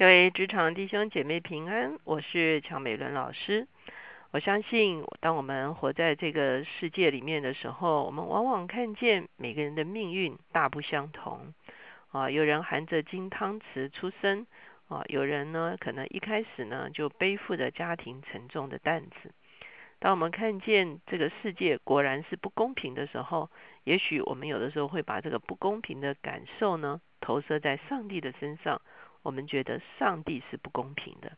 各位职场弟兄姐妹平安，我是乔美伦老师。我相信，当我们活在这个世界里面的时候，我们往往看见每个人的命运大不相同。啊，有人含着金汤匙出生，啊，有人呢可能一开始呢就背负着家庭沉重的担子。当我们看见这个世界果然是不公平的时候，也许我们有的时候会把这个不公平的感受呢投射在上帝的身上。我们觉得上帝是不公平的，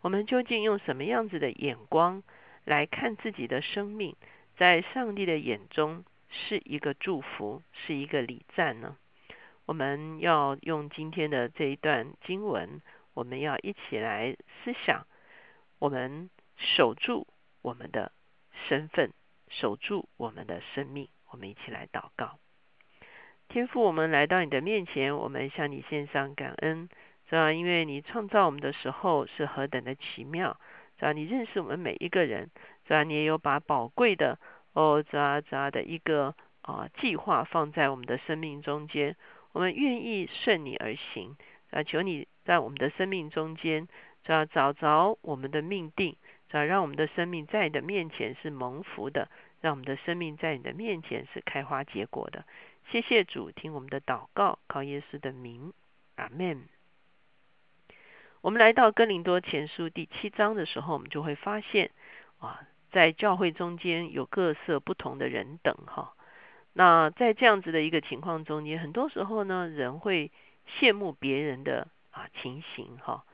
我们究竟用什么样子的眼光来看自己的生命？在上帝的眼中是一个祝福，是一个礼赞呢？我们要用今天的这一段经文，我们要一起来思想，我们守住我们的身份，守住我们的生命。我们一起来祷告，天父，我们来到你的面前，我们向你献上感恩。是吧？因为你创造我们的时候是何等的奇妙，是吧？你认识我们每一个人，是吧？你也有把宝贵的哦，咋咋的一个啊计划放在我们的生命中间，我们愿意顺你而行，啊，求你在我们的生命中间，是吧？找着我们的命定，是吧？让我们的生命在你的面前是蒙福的，让我们的生命在你的面前是开花结果的。谢谢主，听我们的祷告，靠耶稣的名，阿门。我们来到哥林多前书第七章的时候，我们就会发现啊，在教会中间有各色不同的人等哈。那在这样子的一个情况中间，很多时候呢，人会羡慕别人的啊情形哈。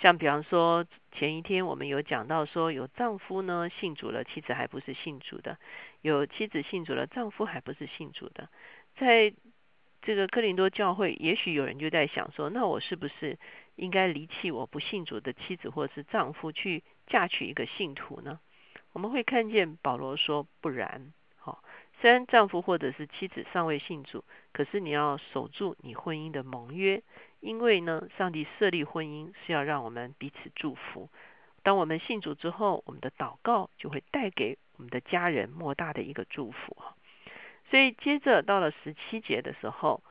像比方说，前一天我们有讲到说，有丈夫呢信主了，妻子还不是信主的；有妻子信主了，丈夫还不是信主的。在这个哥林多教会，也许有人就在想说，那我是不是？应该离弃我不信主的妻子或是丈夫，去嫁娶一个信徒呢？我们会看见保罗说不然。好，虽然丈夫或者是妻子尚未信主，可是你要守住你婚姻的盟约，因为呢，上帝设立婚姻是要让我们彼此祝福。当我们信主之后，我们的祷告就会带给我们的家人莫大的一个祝福。所以接着到了十七节的时候。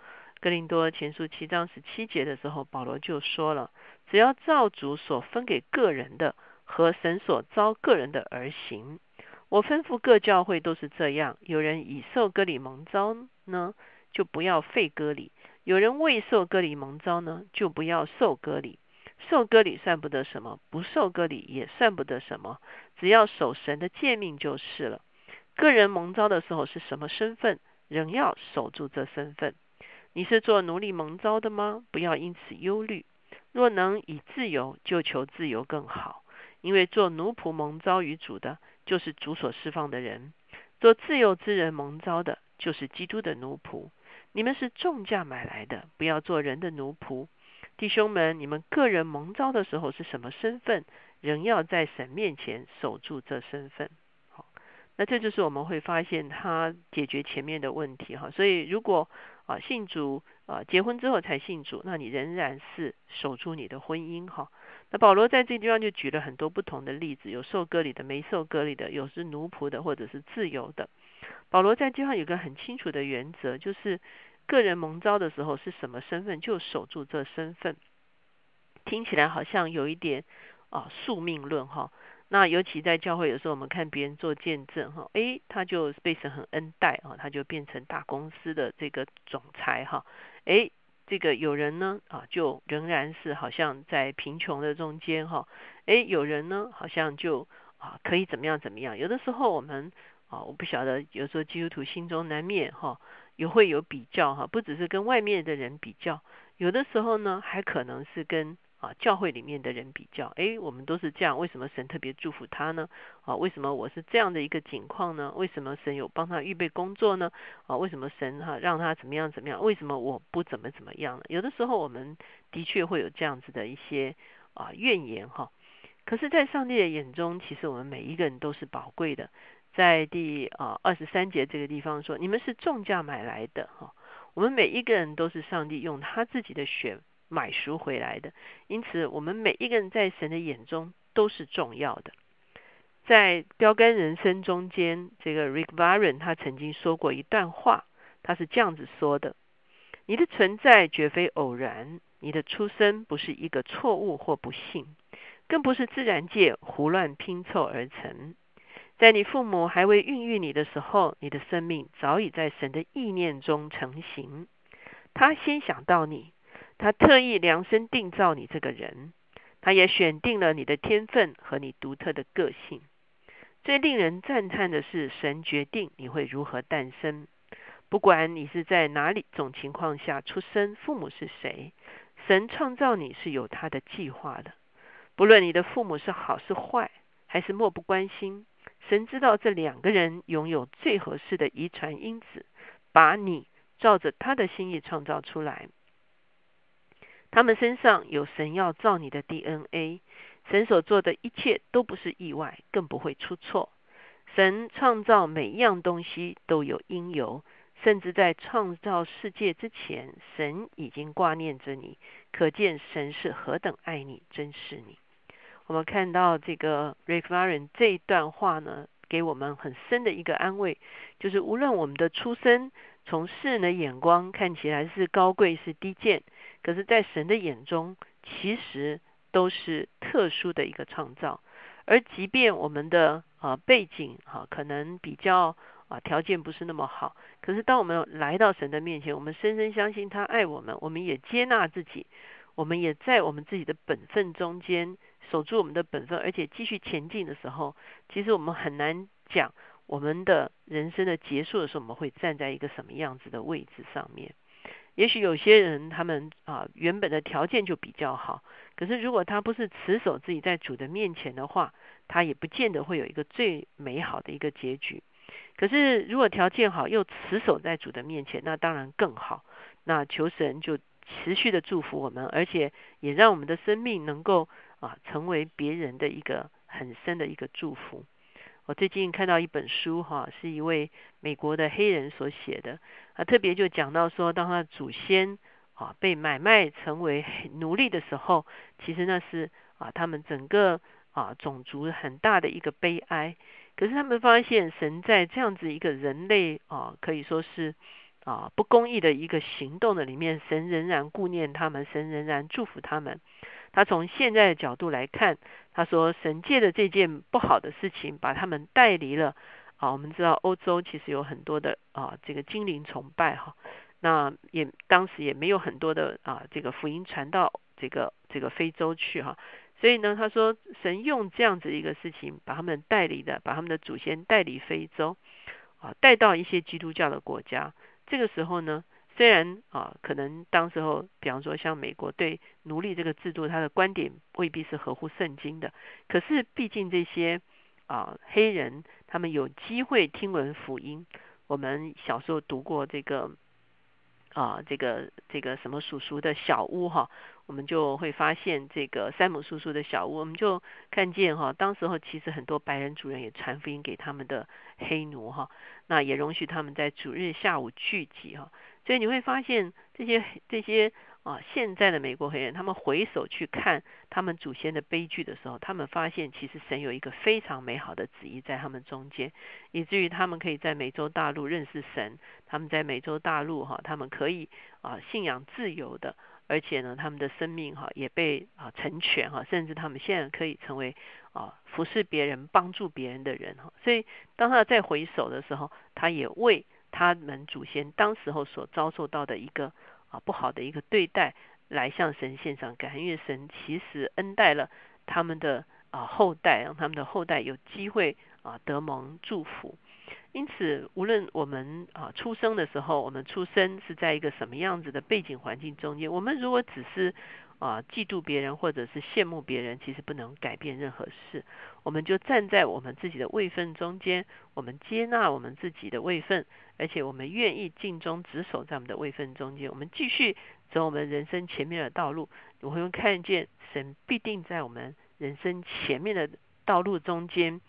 哥林多前书七章十七节的时候，保罗就说了：只要照主所分给个人的和神所招个人的而行。我吩咐各教会都是这样。有人已受割礼蒙召呢，就不要废割礼；有人未受割礼蒙召呢，就不要受割礼。受割礼算不得什么，不受割礼也算不得什么，只要守神的诫命就是了。个人蒙召的时候是什么身份，仍要守住这身份。你是做奴隶蒙招的吗？不要因此忧虑。若能以自由，就求自由更好。因为做奴仆蒙招于主的，就是主所释放的人；做自由之人蒙招的，就是基督的奴仆。你们是重价买来的，不要做人的奴仆。弟兄们，你们个人蒙招的时候是什么身份，仍要在神面前守住这身份。那这就是我们会发现他解决前面的问题哈。所以如果啊，信主啊，结婚之后才信主，那你仍然是守住你的婚姻哈。那保罗在这地方就举了很多不同的例子，有受割礼的，没受割礼的，有是奴仆的，或者是自由的。保罗在地方有个很清楚的原则，就是个人蒙召的时候是什么身份，就守住这身份。听起来好像有一点啊宿命论哈。那尤其在教会，有时候我们看别人做见证，哈，诶，他就被神很恩待啊，他就变成大公司的这个总裁，哈，诶，这个有人呢，啊，就仍然是好像在贫穷的中间，哈，诶，有人呢，好像就啊可以怎么样怎么样。有的时候我们啊，我不晓得，有时候基督徒心中难免哈，也会有比较哈，不只是跟外面的人比较，有的时候呢，还可能是跟。啊，教会里面的人比较，哎，我们都是这样，为什么神特别祝福他呢？啊，为什么我是这样的一个境况呢？为什么神有帮他预备工作呢？啊，为什么神哈让他怎么样怎么样？为什么我不怎么怎么样呢？有的时候我们的确会有这样子的一些啊怨言哈。可是，在上帝的眼中，其实我们每一个人都是宝贵的。在第啊二十三节这个地方说，你们是重价买来的哈。我们每一个人都是上帝用他自己的血。买赎回来的，因此我们每一个人在神的眼中都是重要的。在标杆人生中间，这个 Rick Warren 他曾经说过一段话，他是这样子说的：“你的存在绝非偶然，你的出生不是一个错误或不幸，更不是自然界胡乱拼凑而成。在你父母还未孕育你的时候，你的生命早已在神的意念中成型。他先想到你，他特意量身定造你这个人，他也选定了你的天分和你独特的个性。最令人赞叹的是，神决定你会如何诞生。不管你是在哪里种情况下出生，父母是谁，神创造你是有他的计划的。不论你的父母是好是坏，还是漠不关心，神知道这两个人拥有最合适的遗传因子，把你照着他的心意创造出来。他们身上有神要造你的 DNA，神所做的一切都不是意外，更不会出错。神创造每一样东西都有因由。甚至在创造世界之前，神已经挂念着你，可见神是何等爱你、珍视你。我们看到这个 Rick Warren 这一段话呢，给我们很深的一个安慰，就是无论我们的出生从世人的眼光看起来是高贵、是低贱，可是，在神的眼中，其实都是特殊的一个创造。而即便我们的啊背景哈，可能比较。啊，条件不是那么好，可是当我们来到神的面前，我们深深相信他爱我们，我们也接纳自己，我们也在我们自己的本分中间守住我们的本分，而且继续前进的时候，其实我们很难讲我们的人生的结束的时候，我们会站在一个什么样子的位置上面。也许有些人他们啊原本的条件就比较好，可是如果他不是持守自己在主的面前的话，他也不见得会有一个最美好的一个结局。可是，如果条件好又持守在主的面前，那当然更好。那求神就持续的祝福我们，而且也让我们的生命能够啊成为别人的一个很深的一个祝福。我最近看到一本书哈，是一位美国的黑人所写的，啊特别就讲到说，当他的祖先啊被买卖成为奴隶的时候，其实那是啊他们整个啊种族很大的一个悲哀。可是他们发现，神在这样子一个人类啊，可以说是啊不公义的一个行动的里面，神仍然顾念他们，神仍然祝福他们。他从现在的角度来看，他说神借的这件不好的事情，把他们带离了啊。我们知道欧洲其实有很多的啊这个精灵崇拜哈，那也当时也没有很多的啊这个福音传到这个这个非洲去哈。所以呢，他说神用这样子一个事情，把他们带离的，把他们的祖先带离非洲，啊，带到一些基督教的国家。这个时候呢，虽然啊，可能当时候，比方说像美国对奴隶这个制度，他的观点未必是合乎圣经的。可是毕竟这些啊黑人，他们有机会听闻福音。我们小时候读过这个啊，这个这个什么叔叔的小屋哈。我们就会发现这个山姆叔叔的小屋，我们就看见哈，当时候其实很多白人主人也传福音给他们的黑奴哈，那也容许他们在主日下午聚集哈，所以你会发现这些这些啊现在的美国黑人，他们回首去看他们祖先的悲剧的时候，他们发现其实神有一个非常美好的旨意在他们中间，以至于他们可以在美洲大陆认识神，他们在美洲大陆哈，他们可以啊信仰自由的。而且呢，他们的生命哈也被啊成全哈，甚至他们现在可以成为啊服侍别人、帮助别人的人哈。所以当他再回首的时候，他也为他们祖先当时候所遭受到的一个啊不好的一个对待，来向神献上感恩。因为神其实恩待了他们的啊后代，让他们的后代有机会啊得蒙祝福。因此，无论我们啊出生的时候，我们出生是在一个什么样子的背景环境中间，我们如果只是啊嫉妒别人或者是羡慕别人，其实不能改变任何事。我们就站在我们自己的位分中间，我们接纳我们自己的位分，而且我们愿意尽忠职守在我们的位分中间，我们继续走我们人生前面的道路。我会看见神必定在我们人生前面的道路中间，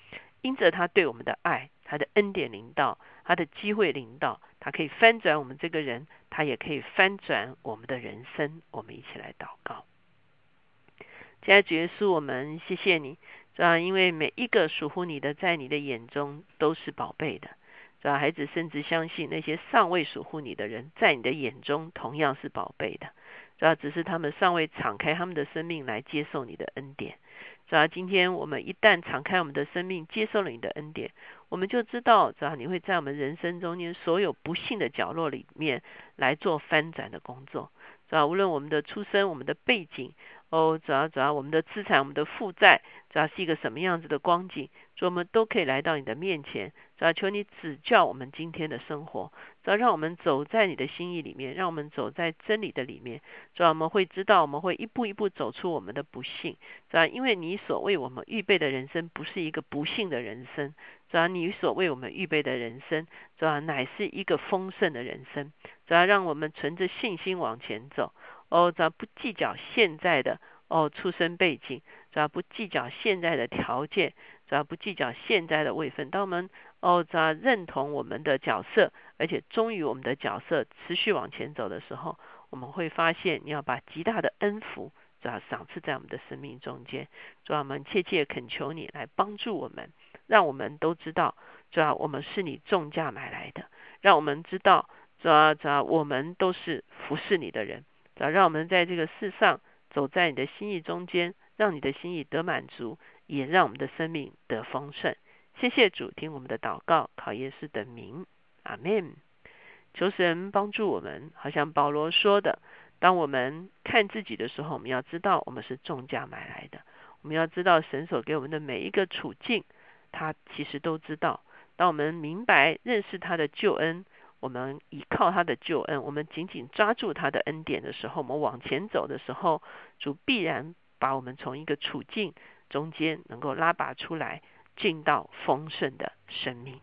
因着他对我们的爱。他的恩典领导，他的机会领导，他可以翻转我们这个人，他也可以翻转我们的人生。我们一起来祷告。现在主耶稣，我们谢谢你，是吧因为每一个属乎你的，在你的眼中都是宝贝的。是吧孩子甚至相信那些尚未属乎你的人，在你的眼中同样是宝贝的。主要只是他们尚未敞开他们的生命来接受你的恩典。主要今天我们一旦敞开我们的生命，接受了你的恩典，我们就知道，主要你会在我们人生中间所有不幸的角落里面来做翻转的工作。主要无论我们的出身、我们的背景，哦，主要主要我们的资产、我们的负债，主要是一个什么样子的光景，主我们都可以来到你的面前。主要求你指教我们今天的生活，主要让我们走在你的心意里面，让我们走在真理的里面。主要我们会知道，我们会一步一步走出我们的不幸。主要因为你所为我们预备的人生不是一个不幸的人生，主要你所为我们预备的人生，主要乃是一个丰盛的人生。主要让我们存着信心往前走。哦，主要不计较现在的哦出生背景，主要不计较现在的条件，主要不计较现在的位分。当我们哦，在认同我们的角色，而且忠于我们的角色，持续往前走的时候，我们会发现，你要把极大的恩福，主要赏赐在我们的生命中间。主要我们切切恳求你来帮助我们，让我们都知道，主要我们是你重价买来的，让我们知道，主要主要我们都是服侍你的人。主要让我们在这个世上走在你的心意中间，让你的心意得满足，也让我们的生命得丰盛。谢谢主，听我们的祷告，考耶稣的名，阿门。求神帮助我们，好像保罗说的：，当我们看自己的时候，我们要知道我们是重价买来的。我们要知道神所给我们的每一个处境，他其实都知道。当我们明白认识他的救恩，我们依靠他的救恩，我们紧紧抓住他的恩典的时候，我们往前走的时候，主必然把我们从一个处境中间能够拉拔出来。进到丰盛的生命。